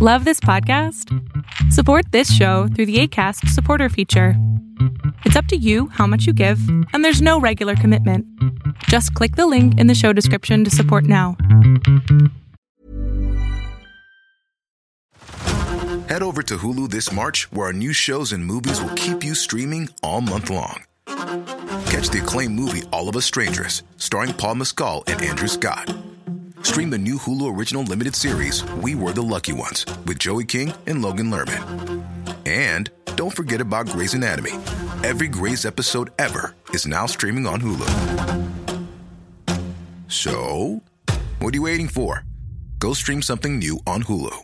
Love this podcast? Support this show through the ACAST supporter feature. It's up to you how much you give, and there's no regular commitment. Just click the link in the show description to support now. Head over to Hulu this March, where our new shows and movies will keep you streaming all month long. Catch the acclaimed movie All of Us Strangers, starring Paul Mescal and Andrew Scott. Stream the new Hulu original limited series We Were the Lucky Ones with Joey King and Logan Lerman. And don't forget about Grey's Anatomy. Every Grey's episode ever is now streaming on Hulu. So, what are you waiting for? Go stream something new on Hulu.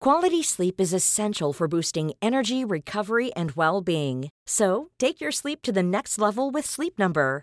Quality sleep is essential for boosting energy, recovery, and well being. So, take your sleep to the next level with Sleep Number.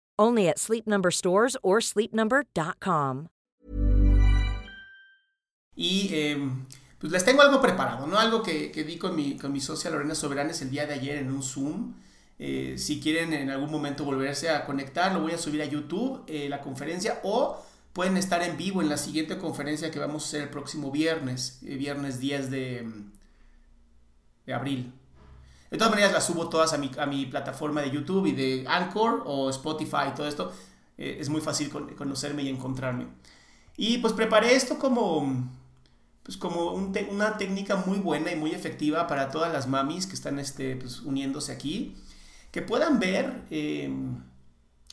Only at Sleep Number stores or sleepnumber.com. Y eh, pues les tengo algo preparado, ¿no? Algo que, que vi con mi, con mi socia Lorena Soberanes el día de ayer en un Zoom. Eh, si quieren en algún momento volverse a conectar, lo voy a subir a YouTube, eh, la conferencia, o pueden estar en vivo en la siguiente conferencia que vamos a hacer el próximo viernes, viernes 10 de, de abril. De todas maneras, las subo todas a mi, a mi plataforma de YouTube y de Anchor o Spotify, todo esto. Eh, es muy fácil con, conocerme y encontrarme. Y pues preparé esto como, pues como un te una técnica muy buena y muy efectiva para todas las mamis que están este, pues, uniéndose aquí. Que puedan ver eh,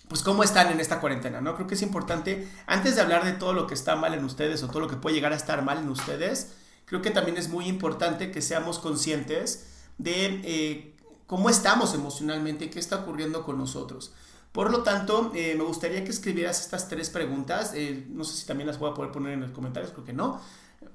pues cómo están en esta cuarentena, ¿no? Creo que es importante, antes de hablar de todo lo que está mal en ustedes o todo lo que puede llegar a estar mal en ustedes, creo que también es muy importante que seamos conscientes de eh, cómo estamos emocionalmente, qué está ocurriendo con nosotros. Por lo tanto, eh, me gustaría que escribieras estas tres preguntas. Eh, no sé si también las voy a poder poner en los comentarios, creo que no.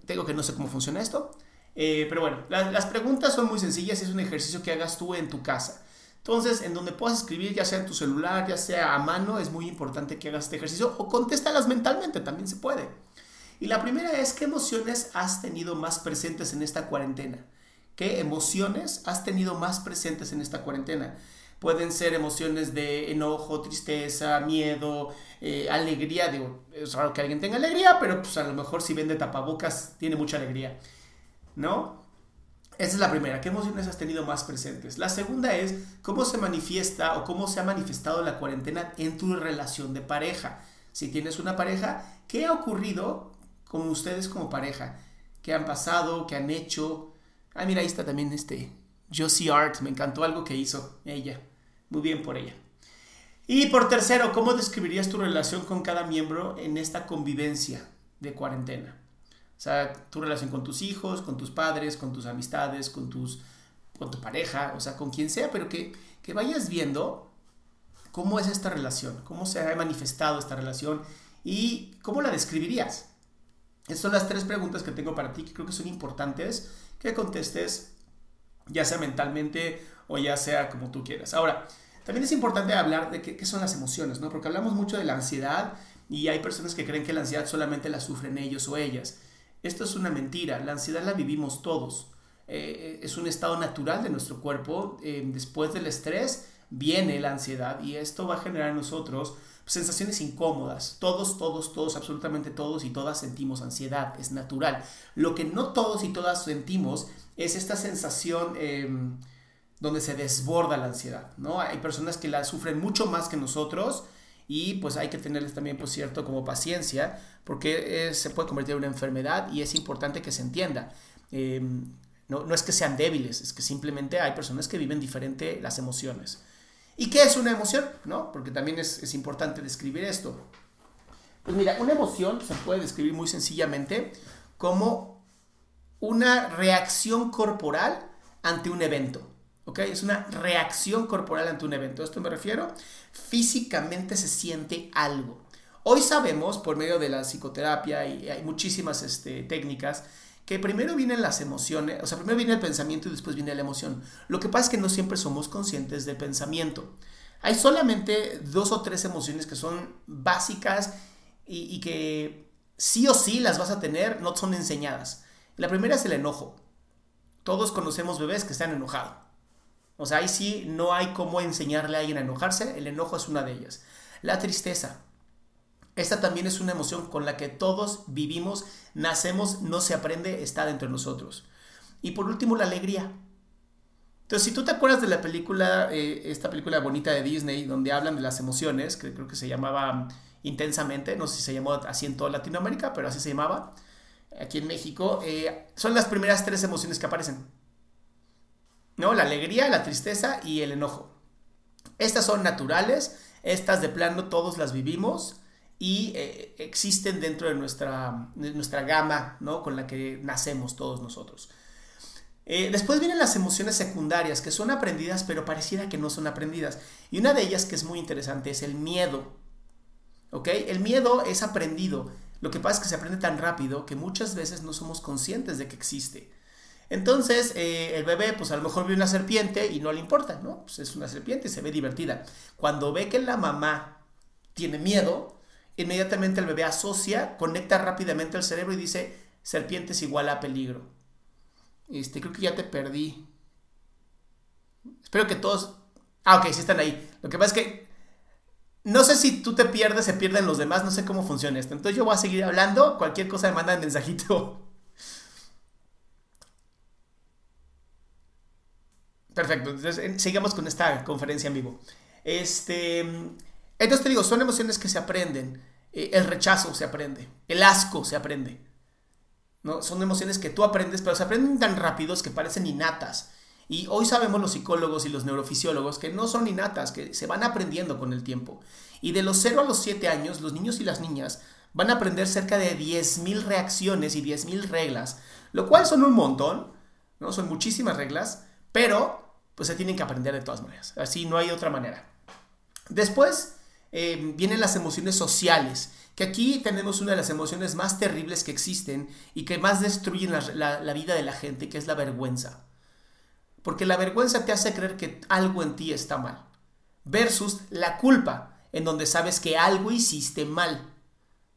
Tengo que no sé cómo funciona esto. Pero bueno, la, las preguntas son muy sencillas es un ejercicio que hagas tú en tu casa. Entonces, en donde puedas escribir, ya sea en tu celular, ya sea a mano, es muy importante que hagas este ejercicio o contéstalas mentalmente, también se puede. Y la primera es, ¿qué emociones has tenido más presentes en esta cuarentena? ¿Qué emociones has tenido más presentes en esta cuarentena? Pueden ser emociones de enojo, tristeza, miedo, eh, alegría. Digo, es raro que alguien tenga alegría, pero pues a lo mejor si vende tapabocas tiene mucha alegría. ¿No? Esa es la primera. ¿Qué emociones has tenido más presentes? La segunda es cómo se manifiesta o cómo se ha manifestado la cuarentena en tu relación de pareja. Si tienes una pareja, ¿qué ha ocurrido con ustedes como pareja? ¿Qué han pasado? ¿Qué han hecho? Ah, mira, ahí está también este Josie Art. Me encantó algo que hizo ella. Muy bien por ella. Y por tercero, ¿cómo describirías tu relación con cada miembro en esta convivencia de cuarentena? O sea, tu relación con tus hijos, con tus padres, con tus amistades, con, tus, con tu pareja, o sea, con quien sea, pero que, que vayas viendo cómo es esta relación, cómo se ha manifestado esta relación y cómo la describirías. Estas son las tres preguntas que tengo para ti que creo que son importantes que contestes, ya sea mentalmente o ya sea como tú quieras. Ahora, también es importante hablar de qué, son las emociones, ¿no? Porque hablamos mucho de la ansiedad y hay personas que creen que la ansiedad solamente la sufren ellos o ellas. Esto es una mentira, la ansiedad la vivimos todos. Eh, es un estado natural de nuestro cuerpo. Eh, después del estrés viene la ansiedad y esto va a generar en nosotros sensaciones incómodas. Todos, todos, todos, absolutamente todos y todas sentimos ansiedad, es natural. Lo que no todos y todas sentimos es esta sensación em, donde se desborda la ansiedad, ¿no? Hay personas que la sufren mucho más que nosotros y pues hay que tenerles también, pues cierto, como paciencia, porque se puede convertir en una enfermedad y es importante que se entienda. Em, no, no es que sean débiles, es que simplemente hay personas que viven diferente las emociones. ¿Y qué es una emoción? ¿No? Porque también es, importante describir esto. Pues mira, una emoción se puede describir muy sencillamente como una reacción corporal ante un evento. ¿Ok? Es una reacción corporal ante un evento. ¿A esto me refiero? Físicamente se siente algo. Hoy sabemos, por medio de la psicoterapia, y hay muchísimas este, técnicas, que primero vienen las emociones, o sea, primero viene el pensamiento y después viene la emoción. Lo que pasa es que no siempre somos conscientes del pensamiento. Hay solamente dos o tres emociones que son básicas y, que sí o sí las vas a tener, no son enseñadas. La primera es el enojo. Todos conocemos bebés que están enojados. O sea, ahí sí no hay cómo enseñarle a alguien a enojarse. El enojo es una de ellas. La tristeza. Esta también es una emoción con la que todos vivimos, nacemos, no se aprende, está dentro de nosotros. Y por último, la alegría. Entonces, si tú te acuerdas de la película, eh, esta película bonita de Disney, donde hablan de las emociones, que creo que se llamaba Intensamente, no sé si se llamó así en toda Latinoamérica, pero así se llamaba, aquí en México, eh, son las primeras tres emociones que aparecen. ¿No? La alegría, la tristeza y el enojo. Estas son naturales, estas de plano todos las vivimos y eh, existen dentro de nuestra, nuestra gama ¿no? con la que nacemos todos nosotros. Eh, después vienen las emociones secundarias que son aprendidas pero pareciera que no son aprendidas. Y una de ellas que es muy interesante es el miedo. ¿Ok? El miedo es aprendido. Lo que pasa es que se aprende tan rápido que muchas veces no somos conscientes de que existe. Entonces, eh, el bebé, pues a lo mejor ve una serpiente y no le importa, ¿no? Pues es una serpiente y se ve divertida. Cuando ve que la mamá tiene miedo, inmediatamente el bebé asocia, conecta rápidamente el cerebro y dice, serpiente es igual a peligro. Este, creo que ya te perdí. Espero que todos... Ah, ok, sí están ahí. Lo que pasa es que no sé si tú te pierdes, se pierden los demás, no sé cómo funciona esto. Entonces yo voy a seguir hablando, cualquier cosa me manda el mensajito. Perfecto, entonces sigamos con esta conferencia en vivo. Este, entonces te digo, son emociones que se aprenden. Eh, el rechazo se aprende, el asco se aprende. ¿no? Son emociones que tú aprendes, pero se aprenden tan rápidos que parecen innatas. Y hoy sabemos los psicólogos y los neurofisiólogos que no son innatas, que se van aprendiendo con el tiempo. Y de los 0 a los 7 años, los niños y las niñas van a aprender cerca de 10.000 reacciones y 10.000 reglas, lo cual son un montón, ¿no? Son muchísimas reglas, pero pues se tienen que aprender de todas maneras. Así no hay otra manera. Después eh, vienen las emociones sociales, que aquí tenemos una de las emociones más terribles que existen y que más destruyen la, vida de la gente, que es la vergüenza. Porque la vergüenza te hace creer que algo en ti está mal. Versus la culpa, en donde sabes que algo hiciste mal.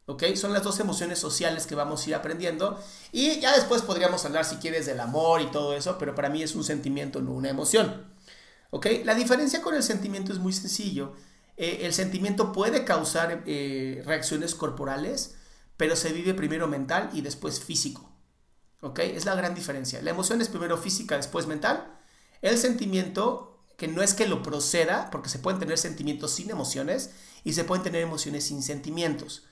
¿Ok? Son las dos emociones sociales que vamos a ir aprendiendo. Y ya después podríamos hablar, si quieres, del amor y todo eso, pero para mí es un sentimiento, no una emoción. ¿Ok? La diferencia con el sentimiento es muy sencillo. Eh, el sentimiento puede causar eh, reacciones corporales, pero se vive primero mental y después físico. ¿Ok? Es la gran diferencia. La emoción es primero física, después mental. El sentimiento, que no es que lo proceda, porque se pueden tener sentimientos sin emociones y se pueden tener emociones sin sentimientos.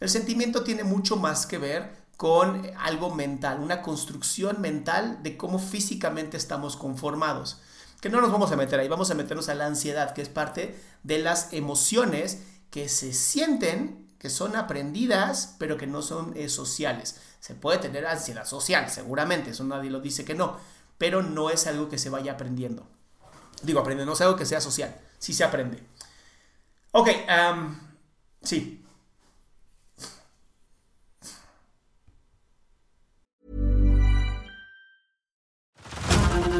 El sentimiento tiene mucho más que ver con algo mental, una construcción mental de cómo físicamente estamos conformados que no nos vamos a meter ahí, vamos a meternos a la ansiedad, que es parte de las emociones que se sienten, que son aprendidas, pero que no son eh, sociales. Se puede tener ansiedad social, seguramente, eso nadie lo dice que no, pero no es algo que se vaya aprendiendo. Digo, aprende, no es algo que sea social, sí se aprende. Ok, sí,